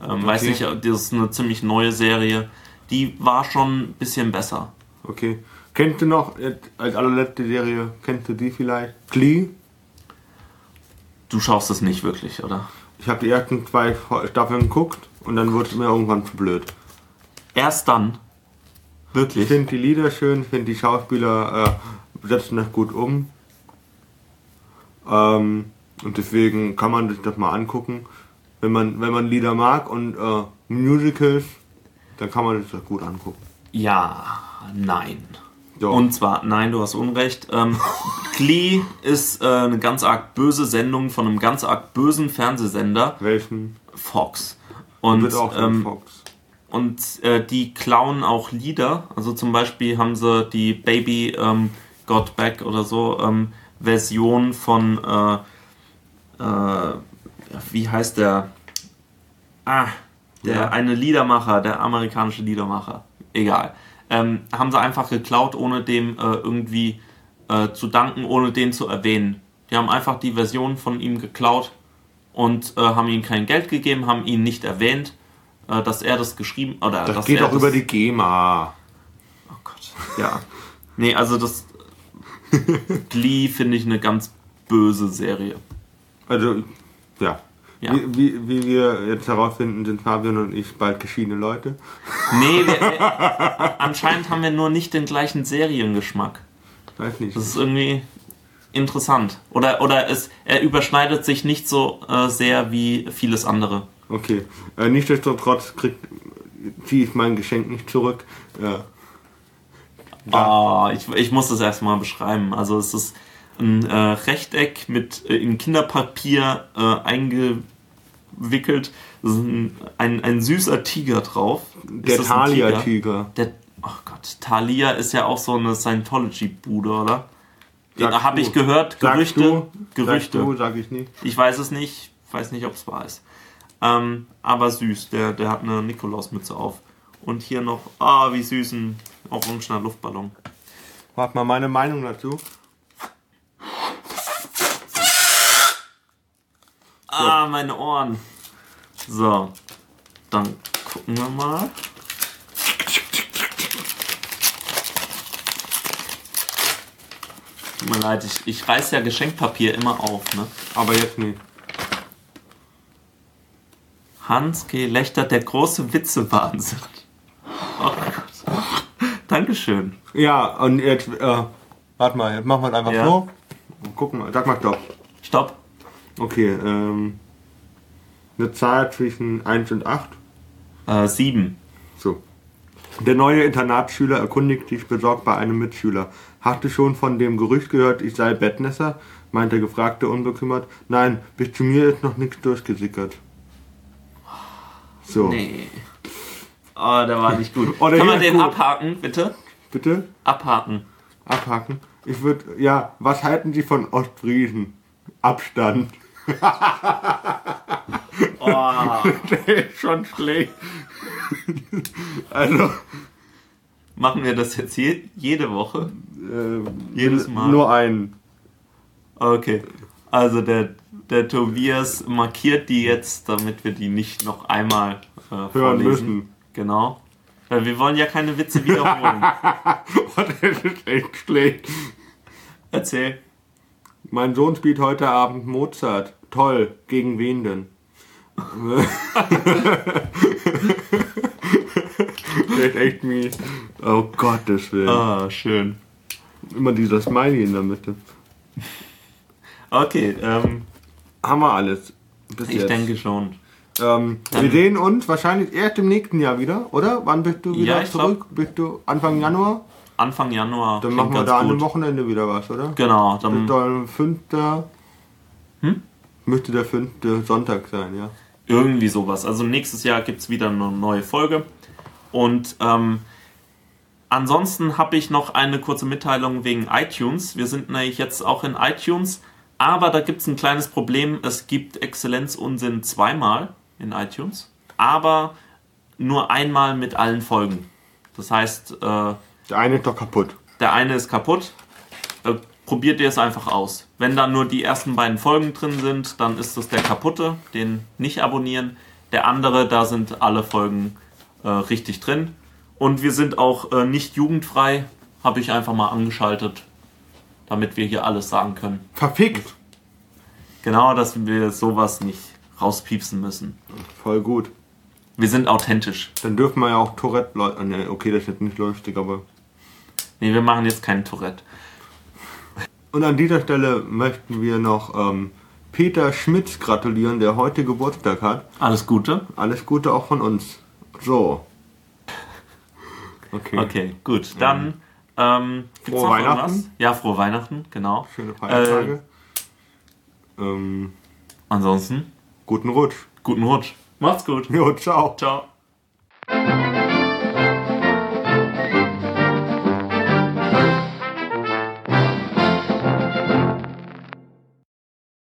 Ähm, Weiß Okay. nicht, das ist eine ziemlich neue Serie. Die war schon ein bisschen besser. Okay. Kennst du noch, jetzt als allerletzte Serie, kennst du die vielleicht? Glee? Du schaust es nicht wirklich, oder? Ich habe die ersten zwei Staffeln geguckt und dann wurde es mir irgendwann zu blöd. Erst dann. Ich Wirklich. finde die Lieder schön, ich finde die Schauspieler äh, setzen das gut um. Ähm, und deswegen kann man sich das mal angucken. Wenn man, wenn man Lieder mag und äh, Musicals, dann kann man das gut angucken. Ja, nein. So. Und zwar, nein, du hast Unrecht. Ähm, Glee ist äh, eine ganz arg böse Sendung von einem ganz arg bösen Fernsehsender, Welchen Fox. Und, wird auch ähm, Fox. und äh, die klauen auch Lieder. Also zum Beispiel haben sie die Baby ähm, Got Back oder so ähm, Version von, äh, äh, wie heißt der? Ah, der Ja. eine Liedermacher, der amerikanische Liedermacher. Egal. Ähm, haben sie einfach geklaut, ohne dem äh, irgendwie äh, zu danken, ohne den zu erwähnen. Die haben einfach die Version von ihm geklaut und äh, haben ihm kein Geld gegeben, haben ihn nicht erwähnt, äh, dass er das geschrieben oder Das geht auch das, über die GEMA. Oh Gott. Ja. Nee, also das Glee finde ich eine ganz böse Serie. Also, ja. Ja. Wie, wie, wie wir jetzt herausfinden, sind Fabian und ich bald geschiedene Leute. Nee, wir, wir, anscheinend haben wir nur nicht den gleichen Seriengeschmack. Weiß nicht. Das ist irgendwie interessant. Oder, oder es, er überschneidet sich nicht so äh, sehr wie vieles andere. Okay. Äh, nichtsdestotrotz ziehe ich mein Geschenk nicht zurück. Ja. Ah, ich, ich muss das erstmal beschreiben. Also es ist ein äh, Rechteck mit äh, in Kinderpapier äh, eingewickelt. Es ist ein, ein, ein süßer Tiger drauf. Der das? Thalia-Tiger. Der, oh Gott, Thalia ist ja auch so eine Scientology-Bude, oder? Sagst Habe ich gehört, Gerüchte. du, Gerüchte. Du, sag ich nicht. Ich weiß es nicht, weiß nicht, ob es wahr ist. Ähm, aber süß, der, der hat eine Nikolausmütze auf. Und hier noch, ah, wie süß ein orangener Luftballon. Warte mal, meine Meinung dazu. Ah, meine Ohren. So, dann gucken wir mal. Tut mir leid, ich, ich reiß ja Geschenkpapier immer auf, ne? Aber jetzt nicht. Hans G. Lechter, der große Witzewahnsinn. Oh Gott. Dankeschön. Ja, und jetzt, äh, warte mal, jetzt machen wir es einfach Ja. so. Und gucken mal, sag mal Stopp. Stopp. Okay, ähm, eine Zahl zwischen 1 und 8. Äh, sieben. So. Der neue Internatsschüler erkundigt sich besorgt bei einem Mitschüler. Hast du schon von dem Gerücht gehört, ich sei Bettnässer? meint der Gefragte unbekümmert. Nein, bis zu mir ist noch nichts durchgesickert. So, Nee. Oh, der war nicht gut. Oh, Kann man den gut. abhaken, bitte? bitte Abhaken. abhaken. Ich würde, ja, was halten Sie von Ostfriesen? Abstand. Oh, Der ist schon schlecht. also, machen wir das jetzt je, jede Woche? äh, Jedes Mal. Nur einen. Okay. Also der, der Tobias markiert die jetzt, damit wir die nicht noch einmal äh, Hören vorlesen. müssen. Genau. Weil wir wollen ja keine Witze wiederholen. Oh, das ist echt schlecht. Erzähl. Mein Sohn spielt heute Abend Mozart. Toll. Gegen wen denn? das ist echt mies. Oh Gottes Willen. Ah, schön. Immer dieser Smiley in der Mitte. Okay, ähm, Haben wir alles. Bis ich jetzt. denke schon. Ähm, wir sehen uns wahrscheinlich erst im nächsten Jahr wieder, oder? Wann bist du wieder Ja, zurück? Bist du Anfang Januar? Anfang Januar. Dann machen wir da an gut. dem Wochenende wieder was, oder? Genau, dann soll fünfter. Hm? Müsste der fünfte Sonntag sein, ja. irgendwie sowas. Also nächstes Jahr gibt es wieder eine neue Folge. Und ähm, ansonsten habe ich noch eine kurze Mitteilung wegen iTunes. Wir sind nämlich jetzt auch in iTunes, aber da gibt es ein kleines Problem. Es gibt Exzellenzunsinn zweimal in iTunes, aber nur einmal mit allen Folgen. Das heißt, äh, Der eine ist doch kaputt. der eine ist kaputt. Äh, probiert ihr es einfach aus. Wenn dann nur die ersten beiden Folgen drin sind, dann ist das der kaputte, den nicht abonnieren. Der andere, da sind alle Folgen äh, richtig drin. Und wir sind auch äh, nicht jugendfrei, habe ich einfach mal angeschaltet, damit wir hier alles sagen können. Verfickt. Genau, dass wir sowas nicht rauspiepsen müssen. Voll gut. Wir sind authentisch. Dann dürfen wir ja auch Tourette Leute. Ne, okay, das ist jetzt nicht lustig, aber. Nee, wir machen jetzt keinen Tourette. Und an dieser Stelle möchten wir noch ähm, Peter Schmitz gratulieren, der heute Geburtstag hat. Alles Gute. Alles Gute auch von uns. So. Okay. Okay, gut. Dann ähm, gibt's Frohe noch Weihnachten. irgendwas? Ja, frohe Weihnachten, genau. Schöne Feiertage. Äh, ähm, ansonsten, guten Rutsch. guten Rutsch. Macht's gut. Jo, ciao. Ciao.